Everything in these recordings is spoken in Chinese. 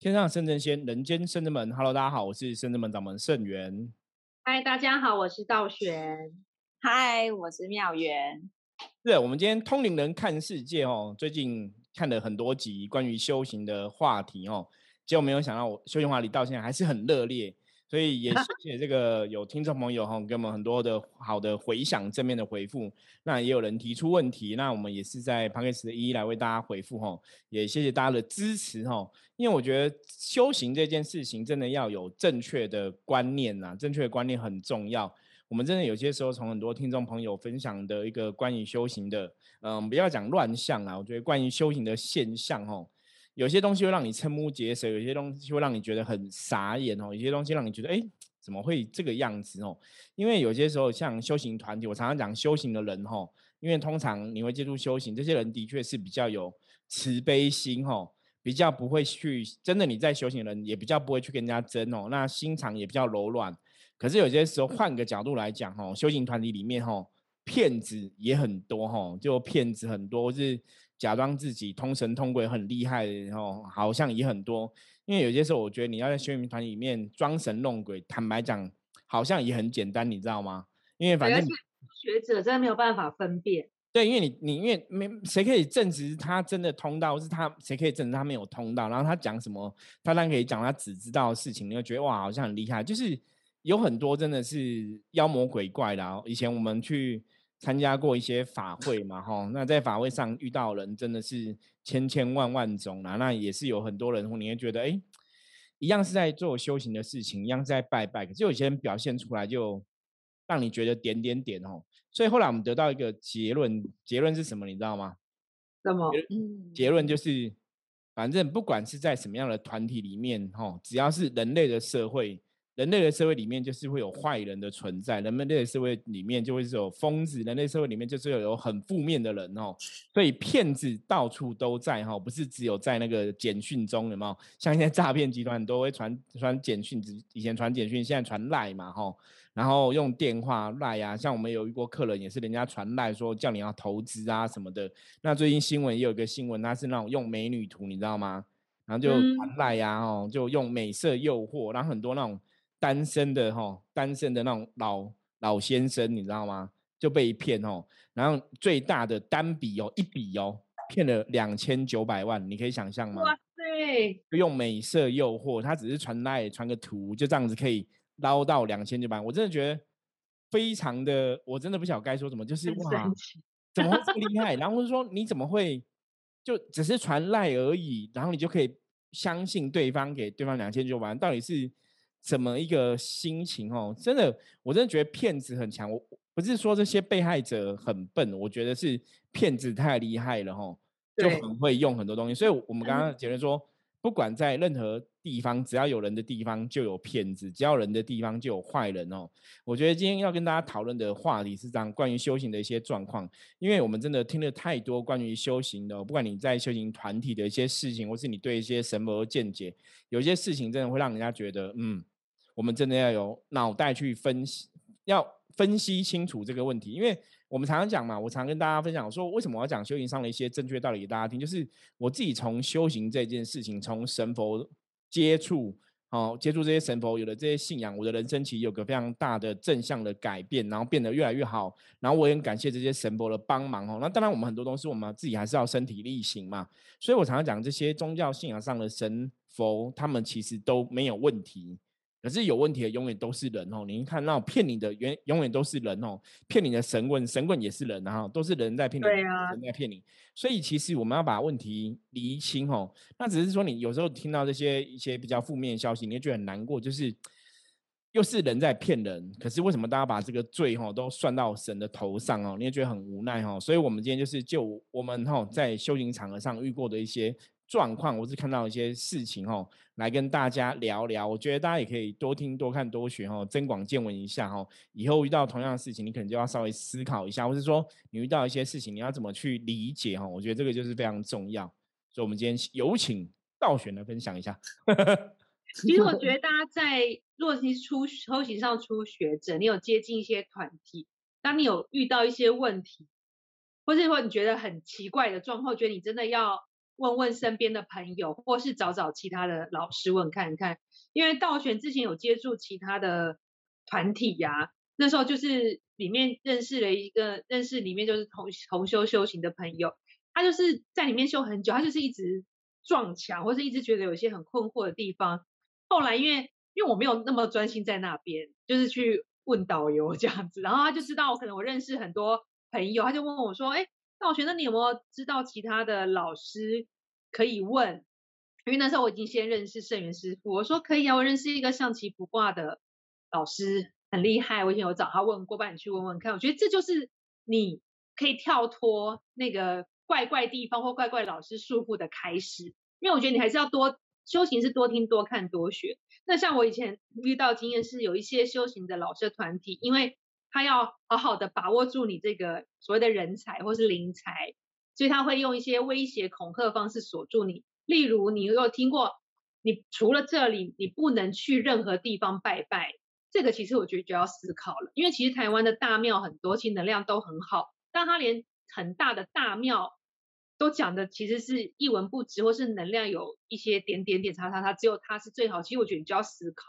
天上圣真仙，人间圣真门。Hello，大家好，我是圣真门掌门圣元。嗨，大家好，我是道玄。嗨，我是妙元。是，我们今天通灵人看世界哦，最近看了很多集关于修行的话题哦，结果没有想到，我修行话题到现在还是很热烈。所以也谢 谢这个有听众朋友哈，给我们很多的好的回响，正面的回复。那也有人提出问题，那我们也是在 p o d c a 一一来为大家回复哈。也谢谢大家的支持哈。因为我觉得修行这件事情真的要有正确的观念呐，正确的观念很重要。我们真的有些时候从很多听众朋友分享的一个关于修行的，嗯，不要讲乱象啊，我觉得关于修行的现象哈。有些东西会让你瞠目结舌，有些东西会让你觉得很傻眼哦，有些东西让你觉得哎，怎么会这个样子哦？因为有些时候像修行团体，我常常讲修行的人哈，因为通常你会接触修行，这些人的确是比较有慈悲心哈，比较不会去真的你在修行的人也比较不会去跟人家争哦，那心肠也比较柔软。可是有些时候换个角度来讲哈，修行团体里面哈，骗子也很多哈，就骗子很多是。假装自己通神通鬼很厉害，然后好像也很多。因为有些时候，我觉得你要在宣明团里面装神弄鬼，坦白讲，好像也很简单，你知道吗？因为反正学者真的没有办法分辨。对，因为你你因为没谁可以证实他真的通道，是他谁可以证实他没有通道？然后他讲什么，他当然可以讲他只知道的事情，你会觉得哇，好像很厉害。就是有很多真的是妖魔鬼怪的。以前我们去。参加过一些法会嘛，哈，那在法会上遇到人真的是千千万万种啦，那也是有很多人，你会觉得，哎，一样是在做修行的事情，一样是在拜拜，可是有些人表现出来就让你觉得点点点哦，所以后来我们得到一个结论，结论是什么？你知道吗？什么？结论就是，反正不管是在什么样的团体里面，哈，只要是人类的社会。人类的社会里面就是会有坏人的存在，人类的社会里面就会是有疯子，人类社会里面就是有有很负面的人哦，所以骗子到处都在哈，不是只有在那个简讯中有没有？像一些诈骗集团都会传传简讯，以前传简讯，现在传赖嘛哈，然后用电话赖啊，像我们有一过客人也是人家传赖说叫你要投资啊什么的，那最近新闻也有一个新闻，他是那种用美女图，你知道吗？然后就传赖呀哦，就用美色诱惑，然后很多那种。单身的哈，单身的那种老老先生，你知道吗？就被骗哦，然后最大的单笔哦，一笔哦，骗了两千九百万，你可以想象吗？哇塞！用美色诱惑，他只是传来传个图，就这样子可以捞到两千九百万，我真的觉得非常的，我真的不晓得该说什么，就是哇，怎么会这么厉 害？然后说你怎么会就只是传赖而已，然后你就可以相信对方给对方两千九百万，到底是？怎么一个心情哦？真的，我真的觉得骗子很强。我不是说这些被害者很笨，我觉得是骗子太厉害了哈，就很会用很多东西。所以，我们刚刚结论说，不管在任何地方，只要有人的地方就有骗子，只要人的地方就有坏人哦。我觉得今天要跟大家讨论的话题是这样，关于修行的一些状况，因为我们真的听了太多关于修行的，不管你在修行团体的一些事情，或是你对一些神佛的见解，有些事情真的会让人家觉得，嗯。我们真的要有脑袋去分析，要分析清楚这个问题，因为我们常常讲嘛，我常跟大家分享说，为什么我要讲修行上的一些正确道理给大家听，就是我自己从修行这件事情，从神佛接触，哦，接触这些神佛，有了这些信仰，我的人生其实有个非常大的正向的改变，然后变得越来越好，然后我也很感谢这些神佛的帮忙哦。那当然，我们很多东西我们自己还是要身体力行嘛，所以我常常讲这些宗教信仰上的神佛，他们其实都没有问题。可是有问题的永远都是人哦，你看那种骗你的，永永远都是人哦，骗你的神棍，神棍也是人哈，都是人在骗你，对啊，人在骗你。所以其实我们要把问题厘清哦。那只是说你有时候听到这些一些比较负面的消息，你会觉得很难过，就是又是人在骗人。可是为什么大家把这个罪哈都算到神的头上哦？你也觉得很无奈哈。所以我们今天就是就我们哈在修行场合上遇过的一些。状况，我是看到一些事情哦，来跟大家聊聊。我觉得大家也可以多听、多看、多学哦，增广见闻一下哦。以后遇到同样的事情，你可能就要稍微思考一下，或是说你遇到一些事情，你要怎么去理解哈？我觉得这个就是非常重要。所以，我们今天有请道玄来分享一下。其实，我觉得 大家在若是初修行上初学者，你有接近一些团体，当你有遇到一些问题，或者说你觉得很奇怪的状况，觉得你真的要。问问身边的朋友，或是找找其他的老师问看看。因为道玄之前有接触其他的团体呀，那时候就是里面认识了一个认识里面就是同同修修行的朋友，他就是在里面修很久，他就是一直撞墙，或是一直觉得有些很困惑的地方。后来因为因为我没有那么专心在那边，就是去问导游这样子，然后他就知道可能我认识很多朋友，他就问我说：“哎。”那我觉得你有没有知道其他的老师可以问？因为那时候我已经先认识圣元师傅，我说可以啊，我认识一个象棋卜卦的老师，很厉害，我以前有找他问过，帮你去问问看。我觉得这就是你可以跳脱那个怪怪地方或怪怪老师束缚的开始。因为我觉得你还是要多修行，是多听、多看、多学。那像我以前遇到经验是有一些修行的老师团体，因为他要好好的把握住你这个所谓的人才或是灵才，所以他会用一些威胁恐吓方式锁住你。例如，你有听过，你除了这里，你不能去任何地方拜拜。这个其实我觉得就要思考了，因为其实台湾的大庙很多，其实能量都很好，但他连很大的大庙都讲的其实是一文不值，或是能量有一些点点点叉叉叉，只有他是最好。其实我觉得你就要思考，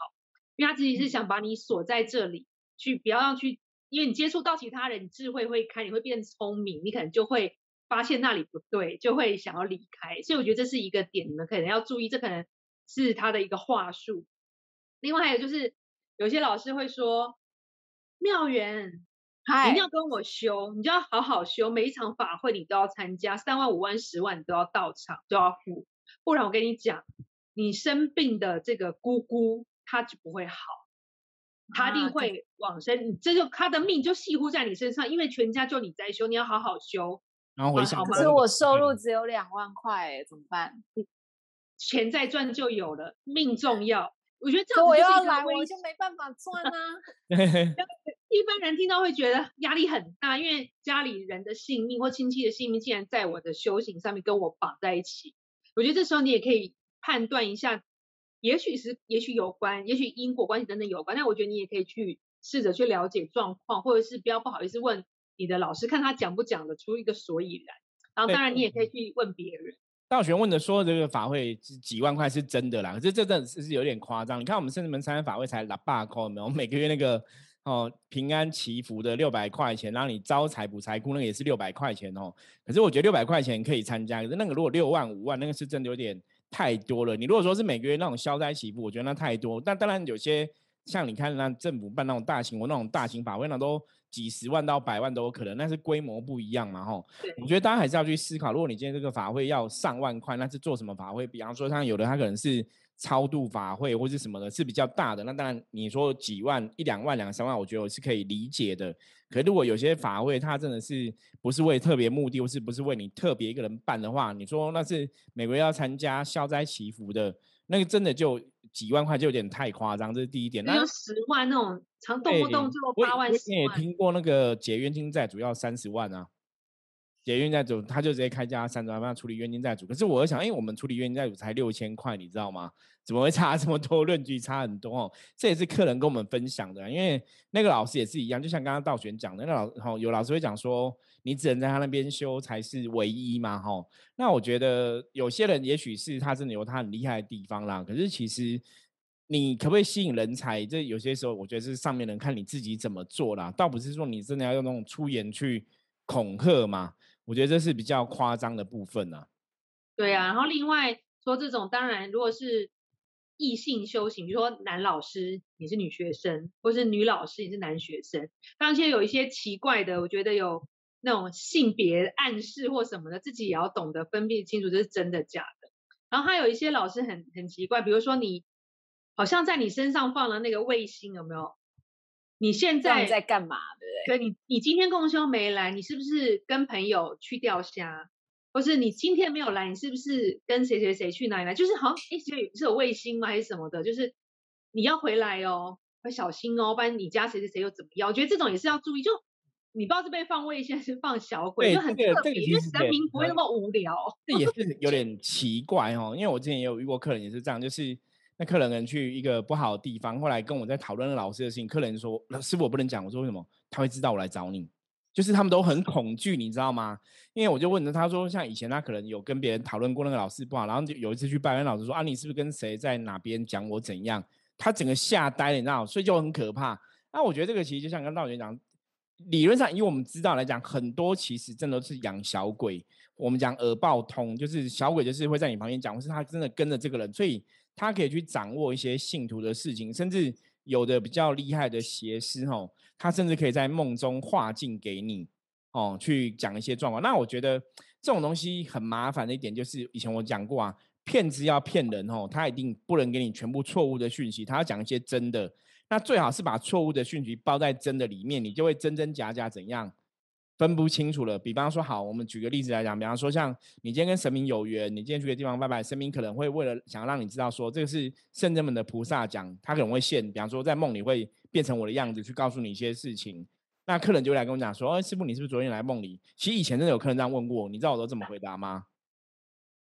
因为他自己是想把你锁在这里，去不要让去。因为你接触到其他人，你智慧会开，你会变聪明，你可能就会发现那里不对，就会想要离开。所以我觉得这是一个点，你们可能要注意，这可能是他的一个话术。另外还有就是，有些老师会说，妙缘，一定要跟我修，你就要好好修，每一场法会你都要参加，三万、五万、十万你都要到场，都要付，不然我跟你讲，你生病的这个姑姑，她就不会好。他一定会往生，这就他的命就系乎在你身上，因为全家就你在修，你要好好修。然后回想，可是我收入只有两万块，怎么办？钱再赚就有了，命重要。我觉得这样我要来，我就没办法赚啊。一般人听到会觉得压力很大，因为家里人的性命或亲戚的性命竟然在我的修行上面跟我绑在一起。我觉得这时候你也可以判断一下。也许是，也许有关，也许因果关系等等有关。但我觉得你也可以去试着去了解状况，或者是不要不好意思问你的老师，看他讲不讲得出一个所以然。然后当然你也可以去问别人。道玄问的说这个法会几万块是真的啦，可是这真的是有点夸张。你看我们圣子门参加法会才拉八块，我们？每个月那个哦平安祈福的六百块钱，然后你招财补财库那个也是六百块钱哦。可是我觉得六百块钱可以参加，可是那个如果六万五万，那个是真的有点。太多了，你如果说是每个月那种消灾祈福，我觉得那太多。但当然有些像你看那政府办那种大型或那种大型法会，那都几十万到百万都有可能，那是规模不一样嘛，吼。我觉得大家还是要去思考，如果你今天这个法会要上万块，那是做什么法会？比方说像有的他可能是超度法会或是什么的，是比较大的。那当然你说几万、一两万、两三万，我觉得我是可以理解的。可如果有些法会，它真的是不是为特别目的，或是不是为你特别一个人办的话，你说那是每个月要参加消灾祈福的，那个真的就几万块就有点太夸张，这是第一点。那有十万那种，常动不动就八万、十万。也听过那个解冤金债主要三十万啊。解冤债主，他就直接开价三十万，帮他处理冤金债主。可是我想，哎我们处理冤金债主才六千块，你知道吗？怎么会差这么多？论据差很多哦。这也是客人跟我们分享的，因为那个老师也是一样，就像刚刚道玄讲的，那老哈有老师会讲说，你只能在他那边修才是唯一嘛，哈。那我觉得有些人也许是他真的有他很厉害的地方啦，可是其实你可不可以吸引人才？这有些时候我觉得是上面人看你自己怎么做啦，倒不是说你真的要用那种出言去恐吓嘛。我觉得这是比较夸张的部分呢。对啊，然后另外说这种，当然如果是异性修行，比如说男老师你是女学生，或是女老师你是男学生，当然有一些奇怪的，我觉得有那种性别暗示或什么的，自己也要懂得分辨清楚这是真的假的。然后还有一些老师很很奇怪，比如说你好像在你身上放了那个卫星，有没有？你现在在干嘛？对不对？可你你今天共修没来，你是不是跟朋友去钓虾？或是你今天没有来，你是不是跟谁谁谁去哪里来？就是好像哎，是是有卫星吗？还是什么的？就是你要回来哦，要小心哦，不然你家谁谁谁又怎么样？我觉得这种也是要注意。就你不知道是被放卫星，还是放小鬼，就很特别。因为神明不会那么无聊。这也是有点奇怪哦，因为我之前也有遇过客人也是这样，就是。那客人去一个不好的地方，后来跟我在讨论老师的事情。客人说：“师傅，我不能讲。”我说：“为什么？他会知道我来找你。”就是他们都很恐惧，你知道吗？因为我就问他，他说像以前他可能有跟别人讨论过那个老师不好，然后就有一次去拜，跟老师说啊，你是不是跟谁在哪边讲我怎样？他整个吓呆了，你知道，所以就很可怕。那我觉得这个其实就像跟道玄讲，理论上以我们知道来讲，很多其实真的是养小鬼。我们讲耳报通，就是小鬼就是会在你旁边讲，或是他真的跟着这个人，所以他可以去掌握一些信徒的事情，甚至有的比较厉害的邪师吼，他甚至可以在梦中化境给你哦，去讲一些状况。那我觉得这种东西很麻烦的一点就是，以前我讲过啊，骗子要骗人哦，他一定不能给你全部错误的讯息，他要讲一些真的。那最好是把错误的讯息包在真的里面，你就会真真假假怎样分不清楚了。比方说，好，我们举个例子来讲，比方说像你今天跟神明有缘，你今天去个地方拜拜，神明可能会为了想要让你知道说这个是圣人们的菩萨讲，他可能会现，比方说在梦里会变成我的样子去告诉你一些事情。那客人就来跟我讲说，哎，师傅，你是不是昨天来梦里？其实以前真的有客人这样问过，你知道我都怎么回答吗？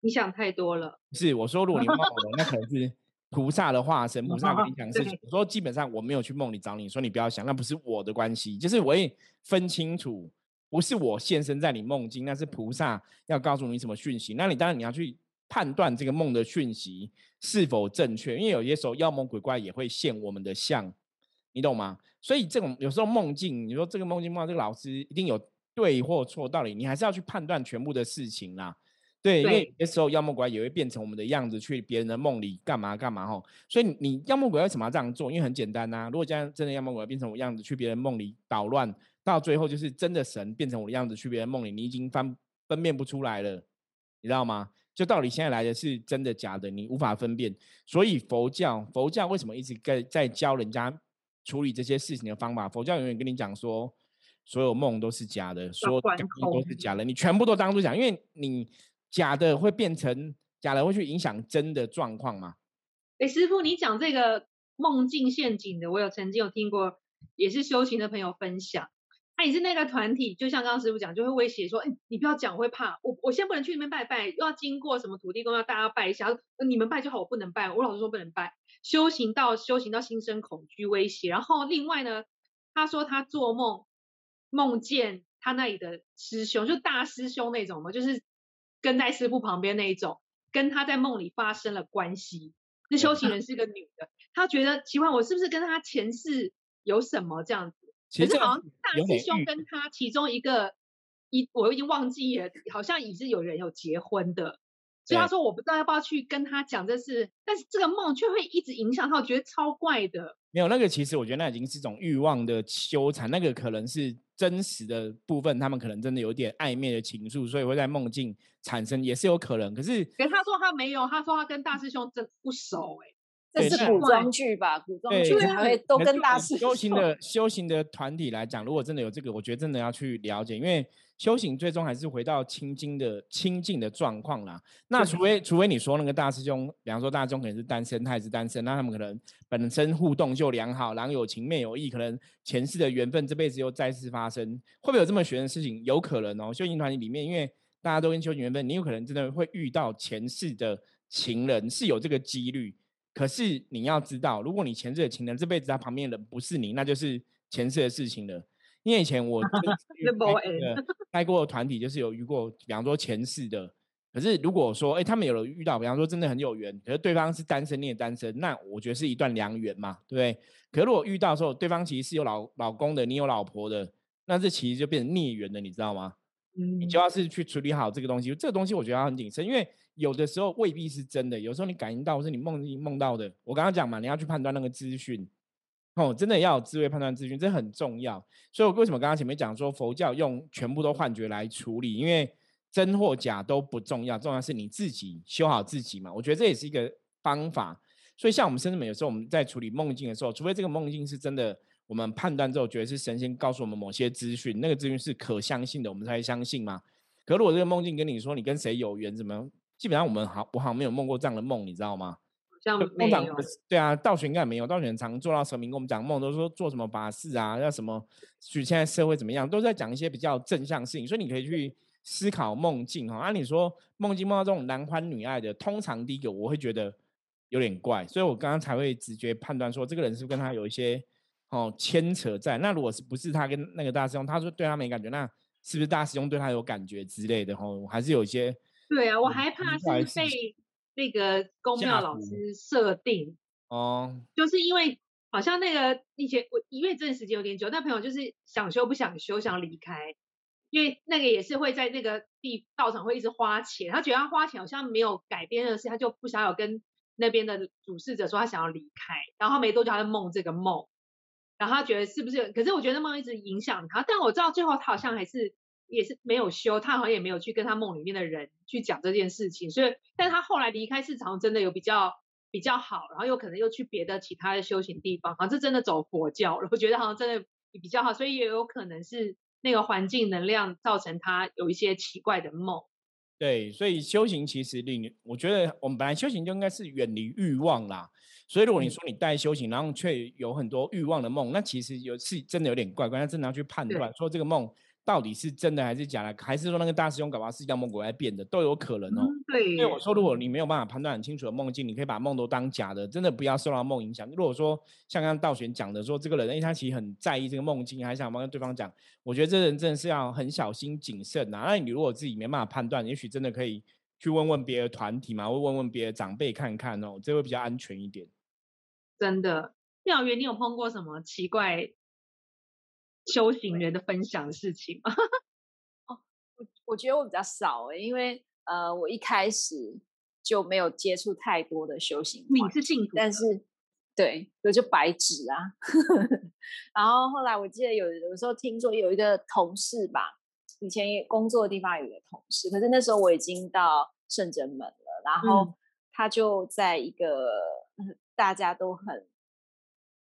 你想太多了。是，我说如果你梦我，那可能是。菩萨的化身，菩萨跟你讲事情。我说基本上我没有去梦里找你，说你不要想，那不是我的关系。就是我也分清楚，不是我现身在你梦境，那是菩萨要告诉你什么讯息。那你当然你要去判断这个梦的讯息是否正确，因为有些时候妖魔鬼怪也会现我们的相，你懂吗？所以这种有时候梦境，你说这个梦境梦到这个老师一定有对或错道理，你还是要去判断全部的事情啦。对，因为有时候妖魔鬼怪也会变成我们的样子，去别人的梦里干嘛干嘛吼。所以你妖魔鬼怪为什么要这样做？因为很简单呐。如果这样真的妖魔鬼怪变成我样子，去别人梦里捣乱，到最后就是真的神变成我的样子去别人梦里，你已经分分辨不出来了，你知道吗？就到底现在来的是真的假的，你无法分辨。所以佛教佛教为什么一直在在教人家处理这些事情的方法？佛教永远跟你讲说，所有梦都是假的，所有感应都是假的，你全部都当做假，因为你。假的会变成假的，会去影响真的状况吗？哎，师傅，你讲这个梦境陷阱的，我有曾经有听过，也是修行的朋友分享。那也是那个团体，就像刚刚师傅讲，就会威胁说：“哎，你不要讲，我会怕。我我先不能去那边拜拜，又要经过什么土地公，要大家拜一下。你们拜就好，我不能拜。我老师说不能拜。修行到修行到心生恐惧威胁。然后另外呢，他说他做梦梦见他那里的师兄，就大师兄那种嘛，就是。跟在师傅旁边那一种，跟他在梦里发生了关系。那修行人是个女的，他觉得奇怪，我是不是跟他前世有什么这样子？其实好像大师兄跟他其中一个一，我已经忘记了，好像已是有人有结婚的。所以他说我不知道要不要去跟他讲这事，但是这个梦却会一直影响他，我觉得超怪的。没有那个，其实我觉得那已经是一种欲望的纠缠，那个可能是。真实的部分，他们可能真的有点暧昧的情愫，所以会在梦境产生，也是有可能。可是，可是他说他没有，他说他跟大师兄真不熟，哎，这是古装剧吧？古装剧还会都跟大师修行的修行的团体来讲，如果真的有这个，我觉得真的要去了解，因为。修行最终还是回到清净的清净的状况啦。那除非除非你说那个大师兄，比方说大师兄可能是单身，他也是单身，那他们可能本身互动就良好，然后有情面有意，可能前世的缘分这辈子又再次发生，会不会有这么玄的事情？有可能哦。修行团体里面，因为大家都跟修行缘分，你有可能真的会遇到前世的情人，是有这个几率。可是你要知道，如果你前世的情人这辈子他旁边的人不是你，那就是前世的事情了。因为以前我带 过团体，就是有遇过，比方说前世的。可是如果说，哎，他们有了遇到，比方说真的很有缘，可是对方是单身，你也单身，那我觉得是一段良缘嘛，对不对？可如果遇到的时候，对方其实是有老老公的，你有老婆的，那这其实就变成孽缘了，你知道吗？嗯，你就要是去处理好这个东西。这个东西我觉得要很谨慎，因为有的时候未必是真的，有时候你感应到是你梦境梦到的。我刚刚讲嘛，你要去判断那个资讯。哦，真的要有智慧判断资讯，这很重要。所以，我为什么刚刚前面讲说佛教用全部都幻觉来处理？因为真或假都不重要，重要是你自己修好自己嘛。我觉得这也是一个方法。所以，像我们甚至们有时候我们在处理梦境的时候，除非这个梦境是真的，我们判断之后觉得是神仙告诉我们某些资讯，那个资讯是可相信的，我们才相信嘛。可如果这个梦境跟你说你跟谁有缘，怎么基本上我们好我好像没有梦过这样的梦，你知道吗？像没有，对啊，道玄应该没有。道玄常做到神明跟我们讲梦，都说做什么法事啊，要什么，许现在社会怎么样，都在讲一些比较正向事情。所以你可以去思考梦境哈。按理说梦境梦到这种男欢女爱的，通常第一个我会觉得有点怪，所以我刚刚才会直觉判断说这个人是不是跟他有一些哦牵扯在。那如果是不是他跟那个大师兄，他说对他没感觉，那是不是大师兄对他有感觉之类的？哦，还是有一些。对啊，我还怕是被那个公庙老师设定哦，就是因为好像那个以前我因为这段时间有点久，那朋友就是想修不想修，想离开。因为那个也是会在那个地道场会一直花钱，他觉得他花钱好像没有改变的事，他就不想有跟那边的主事者说他想要离开，然后他没多久他就梦这个梦，然后他觉得是不是？可是我觉得梦一直影响他，但我知道最后他好像还是也是没有修，他好像也没有去跟他梦里面的人去讲这件事情，所以，但他后来离开市场真的有比较比较好，然后又可能又去别的其他的修行地方，好像是真的走佛教了，我觉得好像真的比较好，所以也有可能是。那个环境能量造成他有一些奇怪的梦，对，所以修行其实令我觉得我们本来修行就应该是远离欲望啦。所以如果你说你带修行，然后却有很多欲望的梦，那其实有是真的有点怪怪，那真的要去判断说这个梦。到底是真的还是假的？还是说那个大师兄搞不好是妖魔鬼怪变的，都有可能哦。对，因为我说，如果你没有办法判断很清楚的梦境，你可以把梦都当假的，真的不要受到梦影响。如果说像刚刚道玄讲的，说这个人，因为他其实很在意这个梦境，还想帮对方讲，我觉得这人真的是要很小心谨慎啊。那你如果自己没办法判断，也许真的可以去问问别的团体嘛，或问问别的长辈看看哦，这会比较安全一点。真的，妙元，你有碰过什么奇怪？修行人的分享的事情吗？哦，我我觉得我比较少欸，因为呃，我一开始就没有接触太多的修行。你是信徒，但是对，我就白纸啊。然后后来我记得有有时候听说有一个同事吧，以前工作的地方有一个同事，可是那时候我已经到圣真门了，然后他就在一个大家都很。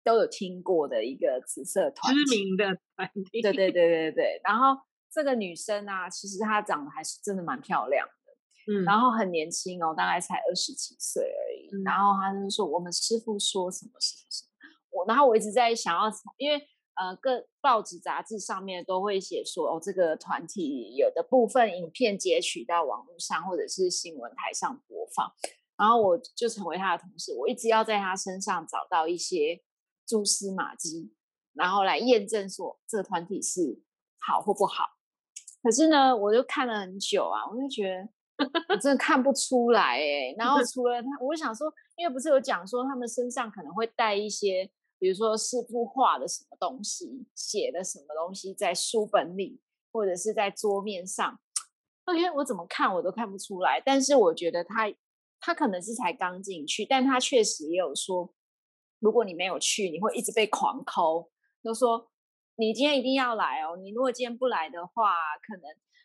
都有听过的一个紫色团，知名的团体。对对 对对对。然后这个女生啊，其实她长得还是真的蛮漂亮的，嗯，然后很年轻哦，大概才二十几岁而已。然后她就说：“我们师傅说什么什么什么。”我然后我一直在想要，因为呃，各报纸杂志上面都会写说哦，这个团体有的部分影片截取到网络上，或者是新闻台上播放。然后我就成为他的同事，我一直要在他身上找到一些。蛛丝马迹，然后来验证说这个团体是好或不好。可是呢，我就看了很久啊，我就觉得我真的看不出来哎。然后除了他，我想说，因为不是有讲说他们身上可能会带一些，比如说师傅画的什么东西，写的什么东西在书本里，或者是在桌面上。那天我怎么看我都看不出来。但是我觉得他他可能是才刚进去，但他确实也有说。如果你没有去，你会一直被狂抠，就说你今天一定要来哦。你如果今天不来的话，可能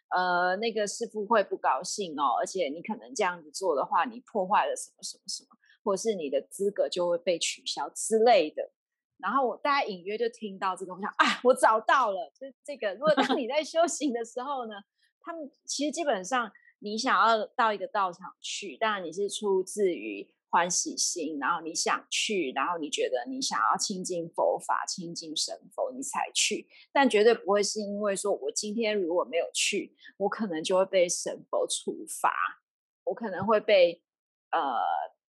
呃那个师傅会不高兴哦。而且你可能这样子做的话，你破坏了什么什么什么，或者是你的资格就会被取消之类的。然后我大家隐约就听到这个，我想啊，我找到了，就是这个。如果当你在修行的时候呢，他们其实基本上你想要到一个道场去，当然你是出自于。欢喜心，然后你想去，然后你觉得你想要亲近佛法、亲近神佛，你才去。但绝对不会是因为说我今天如果没有去，我可能就会被神佛处罚，我可能会被呃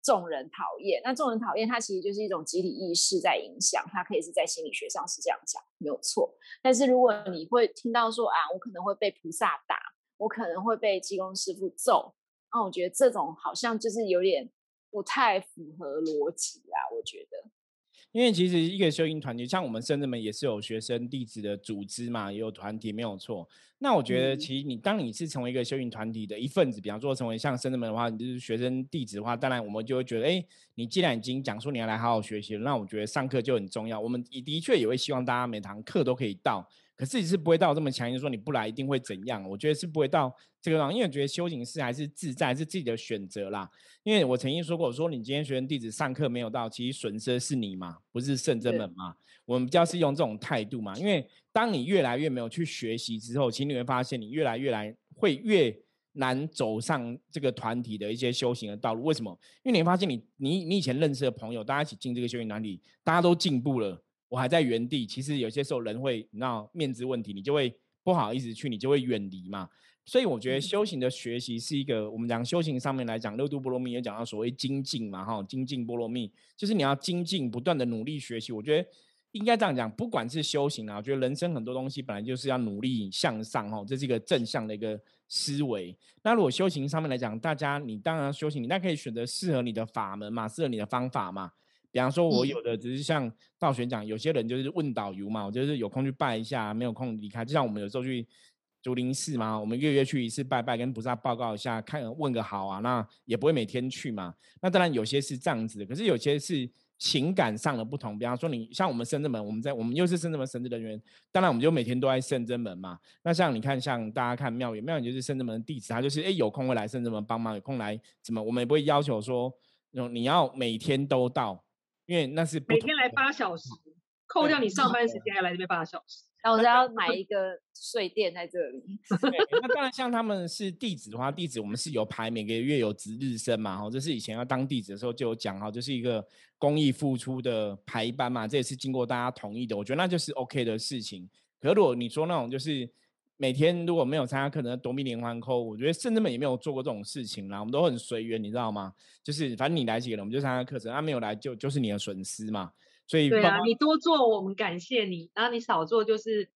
众人讨厌。那众人讨厌，它其实就是一种集体意识在影响，它可以是在心理学上是这样讲，没有错。但是如果你会听到说啊，我可能会被菩萨打，我可能会被济公师傅揍，那我觉得这种好像就是有点。不太符合逻辑啊，我觉得。因为其实一个修行团体，像我们深圳门也是有学生弟子的组织嘛，也有团体，没有错。那我觉得，其实你当你是成为一个修行团体的一份子，比方说成为像深圳门的话，你就是学生弟子的话，当然我们就会觉得，哎，你既然已经讲说你要来好好学习了，那我觉得上课就很重要。我们也的确也会希望大家每堂课都可以到。可是你是不会到这么强硬，说你不来一定会怎样？我觉得是不会到这个地方，因为觉得修行是还是自在，是自己的选择啦。因为我曾经说过，我说你今天学生弟子上课没有到，其实损失的是你嘛，不是圣真门嘛。我们比较是用这种态度嘛。因为当你越来越没有去学习之后，其实你会发现你越来越来会越难走上这个团体的一些修行的道路。为什么？因为你会发现你你你以前认识的朋友，大家一起进这个修行团体，大家都进步了。我还在原地，其实有些时候人会，你知道面子问题，你就会不好意思去，你就会远离嘛。所以我觉得修行的学习是一个，我们讲修行上面来讲，六度波罗蜜也讲到所谓精进嘛，哈，精进波罗蜜就是你要精进，不断的努力学习。我觉得应该这样讲，不管是修行啊，我觉得人生很多东西本来就是要努力向上哈，这是一个正向的一个思维。那如果修行上面来讲，大家你当然修行，你那可以选择适合你的法门嘛，适合你的方法嘛。比方说，我有的只是像道玄讲，有些人就是问导游嘛，我就是有空去拜一下，没有空离开。就像我们有时候去竹林寺嘛，我们月月去一次拜拜，跟菩萨报告一下，看问个好啊，那也不会每天去嘛。那当然有些是这样子的，可是有些是情感上的不同。比方说，你像我们深圳门，我们在我们又是深圳门神职人员，当然我们就每天都在深圳门嘛。那像你看，像大家看庙宇，庙宇就是深圳门的弟子，他就是哎有空会来深圳门帮忙，有空来怎么，我们也不会要求说，你要每天都到。因为那是每天来八小时，扣掉你上班时间还来这边八小时，然后我要买一个睡垫在这里。那当然，像他们是地址的话，地址我们是有排每个月有值日生嘛，哈，这是以前要当地址的时候就有讲哈，就是一个公益付出的排班嘛，这也是经过大家同意的，我觉得那就是 OK 的事情。可如果你说那种就是。每天如果没有参加课程，夺命连环扣，我觉得甚至们也没有做过这种事情啦。我们都很随缘，你知道吗？就是反正你来几个人，我们就参加课程；他没有来，就就是你的损失嘛。所以对啊，你多做我们感谢你，然后你少做就是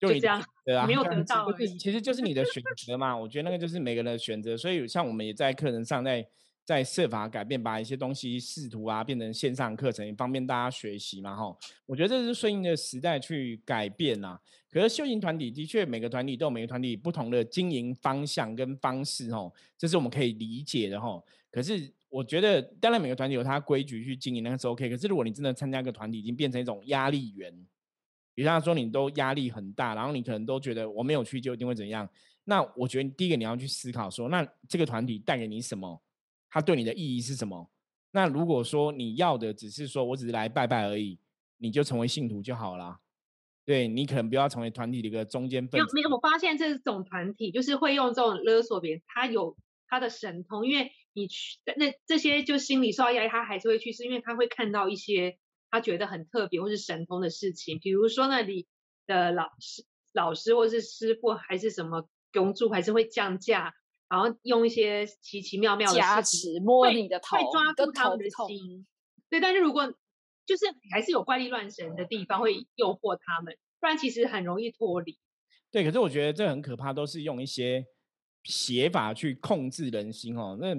就这样，对啊，没有得到。其实就是你的选择嘛。我觉得那个就是每个人的选择。所以像我们也在课程上，在在设法改变，把一些东西试图啊变成线上课程，也方便大家学习嘛。哈，我觉得这是顺应的时代去改变呐。可是修行团体的确每个团体都有每个团体不同的经营方向跟方式哦，这是我们可以理解的哈。可是我觉得，当然每个团体有它规矩去经营，那是 OK。可是如果你真的参加一个团体，已经变成一种压力源，比方说你都压力很大，然后你可能都觉得我没有去就一定会怎样。那我觉得第一个你要去思考说，那这个团体带给你什么？它对你的意义是什么？那如果说你要的只是说我只是来拜拜而已，你就成为信徒就好了。对你可能不要成为团体的一个中间分子。没有，我发现这种团体就是会用这种勒索别人，他有他的神通，因为你去那这些就心理受到压力，他还是会去，是因为他会看到一些他觉得很特别或是神通的事情，比如说那里的老师、老师或是师傅还是什么公主，还是会降价，然后用一些奇奇妙妙的加持摸你的头，会抓住他们的心。对，但是如果就是还是有怪力乱神的地方会诱惑他们，不然其实很容易脱离。对，可是我觉得这很可怕，都是用一些写法去控制人心哦。那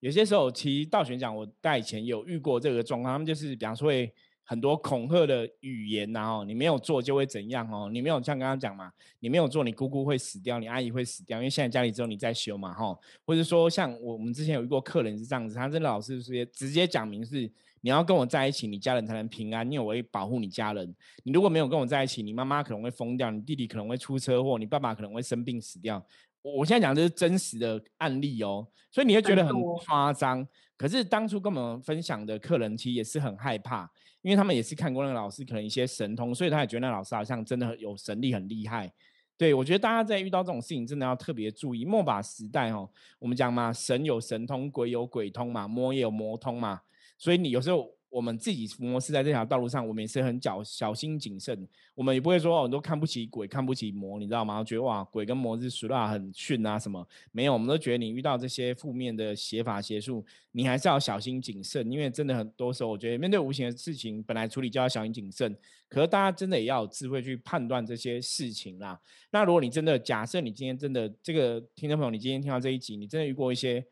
有些时候，其实道玄讲，我在以前有遇过这个状况，他们就是比方说会。很多恐吓的语言，然后你没有做就会怎样哦？你没有像刚刚讲嘛，你没有做，你姑姑会死掉，你阿姨会死掉，因为现在家里只有你在修嘛，哈。或者说像我们之前有遇过客人是这样子，他真的老师直接直接讲明是你要跟我在一起，你家人才能平安，因为我会保护你家人。你如果没有跟我在一起，你妈妈可能会疯掉，你弟弟可能会出车祸，你爸爸可能会生病死掉。我现在讲的是真实的案例哦，所以你会觉得很夸张。可是当初跟我们分享的客人其实也是很害怕。因为他们也是看过那个老师，可能一些神通，所以他也觉得那老师好像真的有神力，很厉害。对我觉得大家在遇到这种事情，真的要特别注意。末法时代哦，我们讲嘛，神有神通，鬼有鬼通嘛，魔也有魔通嘛，所以你有时候。我们自己伏魔是在这条道路上，我们也是很小小心谨慎。我们也不会说哦，都看不起鬼，看不起魔，你知道吗？觉得哇，鬼跟魔是属辣很逊啊什么？没有，我们都觉得你遇到这些负面的邪法邪术，你还是要小心谨慎，因为真的很多时候，我觉得面对无形的事情，本来处理就要小心谨慎。可是大家真的也要有智慧去判断这些事情啦。那如果你真的假设你今天真的这个听众朋友，你今天听到这一集，你真的遇过一些。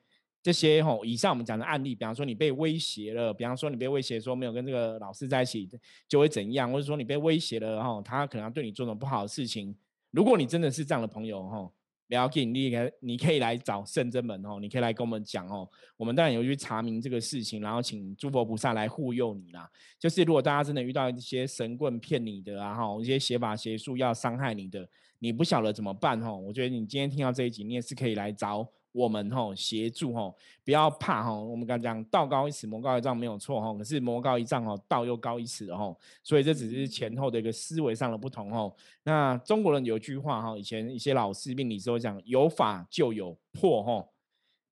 这些吼，以上我们讲的案例，比方说你被威胁了，比方说你被威胁说没有跟这个老师在一起就会怎样，或者说你被威胁了哈，他可能要对你做什么不好的事情。如果你真的是这样的朋友吼，不要紧你可你可以来找圣真门哦，你可以来跟我们讲哦，我们当然有去查明这个事情，然后请诸佛菩萨来护佑你啦。就是如果大家真的遇到一些神棍骗你的啊哈，一些邪法邪术要伤害你的，你不晓得怎么办吼？我觉得你今天听到这一集，你也是可以来找。我们吼协助吼，不要怕吼。我们刚讲道高一尺，魔高一丈没有错吼。可是魔高一丈吼，道又高一尺吼。所以这只是前后的一个思维上的不同吼。那中国人有一句话哈，以前一些老师命理时候讲，有法就有破吼。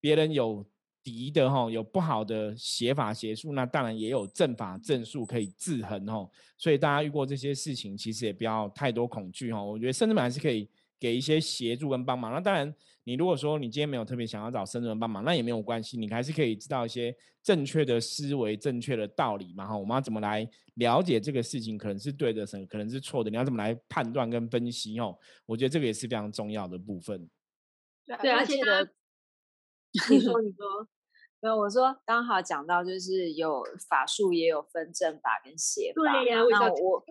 别人有敌的吼，有不好的邪法邪术，那当然也有正法正术可以制衡吼。所以大家遇过这些事情，其实也不要太多恐惧吼。我觉得甚至们还是可以。给一些协助跟帮忙。那当然，你如果说你今天没有特别想要找生人帮忙，那也没有关系，你还是可以知道一些正确的思维、正确的道理嘛。哈，我们要怎么来了解这个事情可能是对的，什可能是错的？你要怎么来判断跟分析？哦，我觉得这个也是非常重要的部分。对，而且呢，你说，你说。没有，我说刚好讲到就是有法术，也有分正法跟邪法。对呀，那我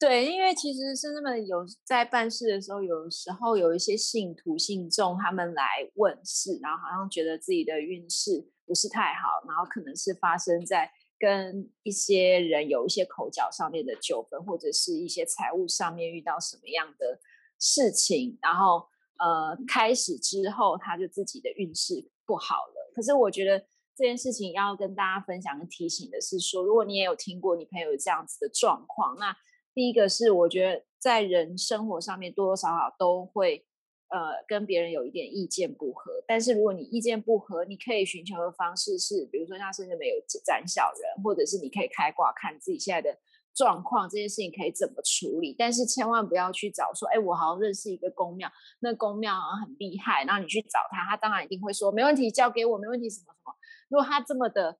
对，因为其实是那么有在办事的时候，有时候有一些信徒信众他们来问事，然后好像觉得自己的运势不是太好，然后可能是发生在跟一些人有一些口角上面的纠纷，或者是一些财务上面遇到什么样的事情，然后呃开始之后他就自己的运势不好了。可是我觉得这件事情要跟大家分享跟提醒的是说，如果你也有听过你朋友这样子的状况，那第一个是我觉得在人生活上面多多少少都会呃跟别人有一点意见不合，但是如果你意见不合，你可以寻求的方式是，比如说像甚至没有斩小人，或者是你可以开挂看自己现在的。状况这件事情可以怎么处理？但是千万不要去找说，哎，我好像认识一个公庙，那公庙好像很厉害，然后你去找他，他当然一定会说没问题，交给我，没问题，什么什么。如果他这么的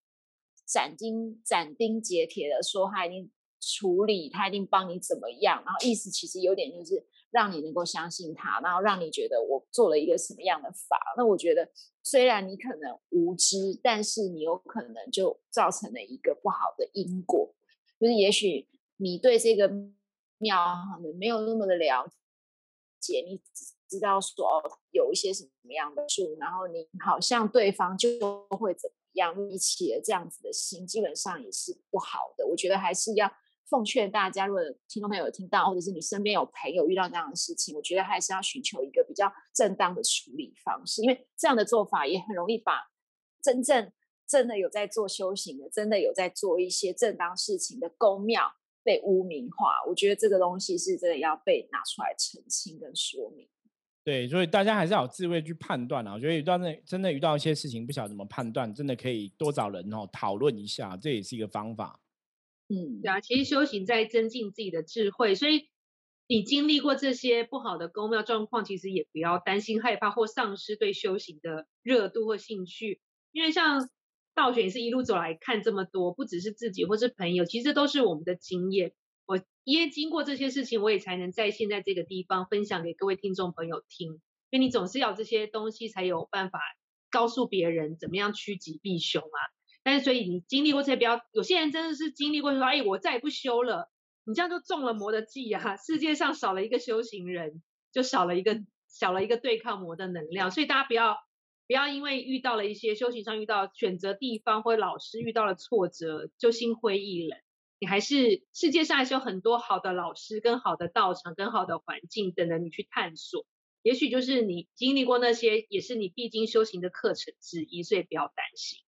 斩钉斩钉截铁的说他一定处理，他一定帮你怎么样，然后意思其实有点就是让你能够相信他，然后让你觉得我做了一个什么样的法。那我觉得虽然你可能无知，但是你有可能就造成了一个不好的因果。就是也许你对这个庙可能没有那么的了解，你知道说哦有一些什么样的树，然后你好像对方就会怎么样，你起了这样子的心，基本上也是不好的。我觉得还是要奉劝大家，如果听众朋友有听到，或者是你身边有朋友遇到这样的事情，我觉得还是要寻求一个比较正当的处理方式，因为这样的做法也很容易把真正。真的有在做修行的，真的有在做一些正当事情的公庙被污名化，我觉得这个东西是真的要被拿出来澄清跟说明。对，所以大家还是要有智慧去判断啊。我觉得遇到那真的遇到一些事情，不晓得怎么判断，真的可以多找人哦讨论一下，这也是一个方法。嗯，对啊，其实修行在增进自己的智慧，所以你经历过这些不好的公庙状况，其实也不要担心害怕或丧失对修行的热度或兴趣，因为像。道玄也是一路走来看这么多，不只是自己或是朋友，其实都是我们的经验。我因为经过这些事情，我也才能在现在这个地方分享给各位听众朋友听。因为你总是要这些东西，才有办法告诉别人怎么样趋吉避凶啊。但是所以你经历过这些，比较有些人真的是经历过说，哎，我再也不修了，你这样就中了魔的计啊！世界上少了一个修行人，就少了一个少了一个对抗魔的能量。所以大家不要。不要因为遇到了一些修行上遇到选择地方或老师遇到了挫折就心灰意冷，你还是世界上还是有很多好的老师跟好的道场跟好的环境等着你去探索。也许就是你经历过那些，也是你必经修行的课程之一，所以不要担心。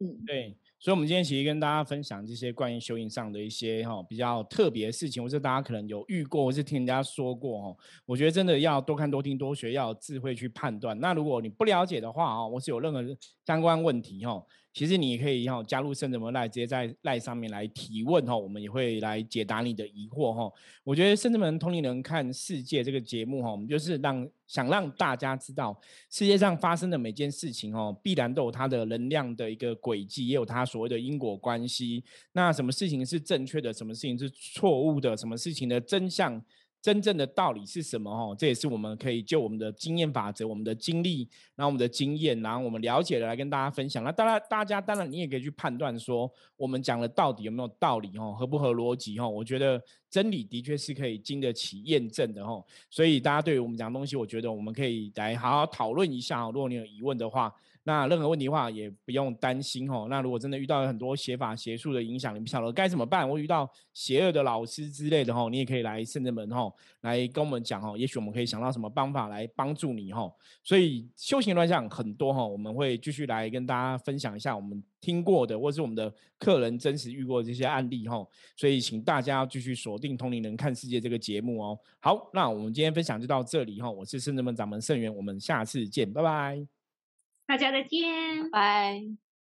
嗯，对。所以，我们今天其实跟大家分享这些关于修行上的一些哈比较特别的事情，或者大家可能有遇过，或是听人家说过哈。我觉得真的要多看、多听、多学，要智慧去判断。那如果你不了解的话啊，或是有任何相关问题哈。其实你也可以哈加入圣者门赖，直接在赖上面来提问哈，我们也会来解答你的疑惑哈。我觉得圣者门通灵人看世界这个节目哈，我们就是让想让大家知道世界上发生的每件事情哦，必然都有它的能量的一个轨迹，也有它所谓的因果关系。那什么事情是正确的，什么事情是错误的，什么事情的真相？真正的道理是什么？哦，这也是我们可以就我们的经验法则、我们的经历，然后我们的经验，然后我们了解的来跟大家分享。那当然，大家当然你也可以去判断说，我们讲的到底有没有道理？哦，合不合逻辑？哦，我觉得真理的确是可以经得起验证的。哦，所以大家对于我们讲的东西，我觉得我们可以来好好讨论一下。哦，如果你有疑问的话。那任何问题的话也不用担心哦。那如果真的遇到很多邪法邪术的影响，你不晓得该怎么办？我遇到邪恶的老师之类的吼，你也可以来圣者门吼，来跟我们讲吼，也许我们可以想到什么方法来帮助你吼。所以修行乱象很多哈，我们会继续来跟大家分享一下我们听过的，或是我们的客人真实遇过这些案例吼。所以请大家继续锁定《同龄人看世界》这个节目哦。好，那我们今天分享就到这里哈。我是圣者门掌门圣元，我们下次见，拜拜。大家再见，拜。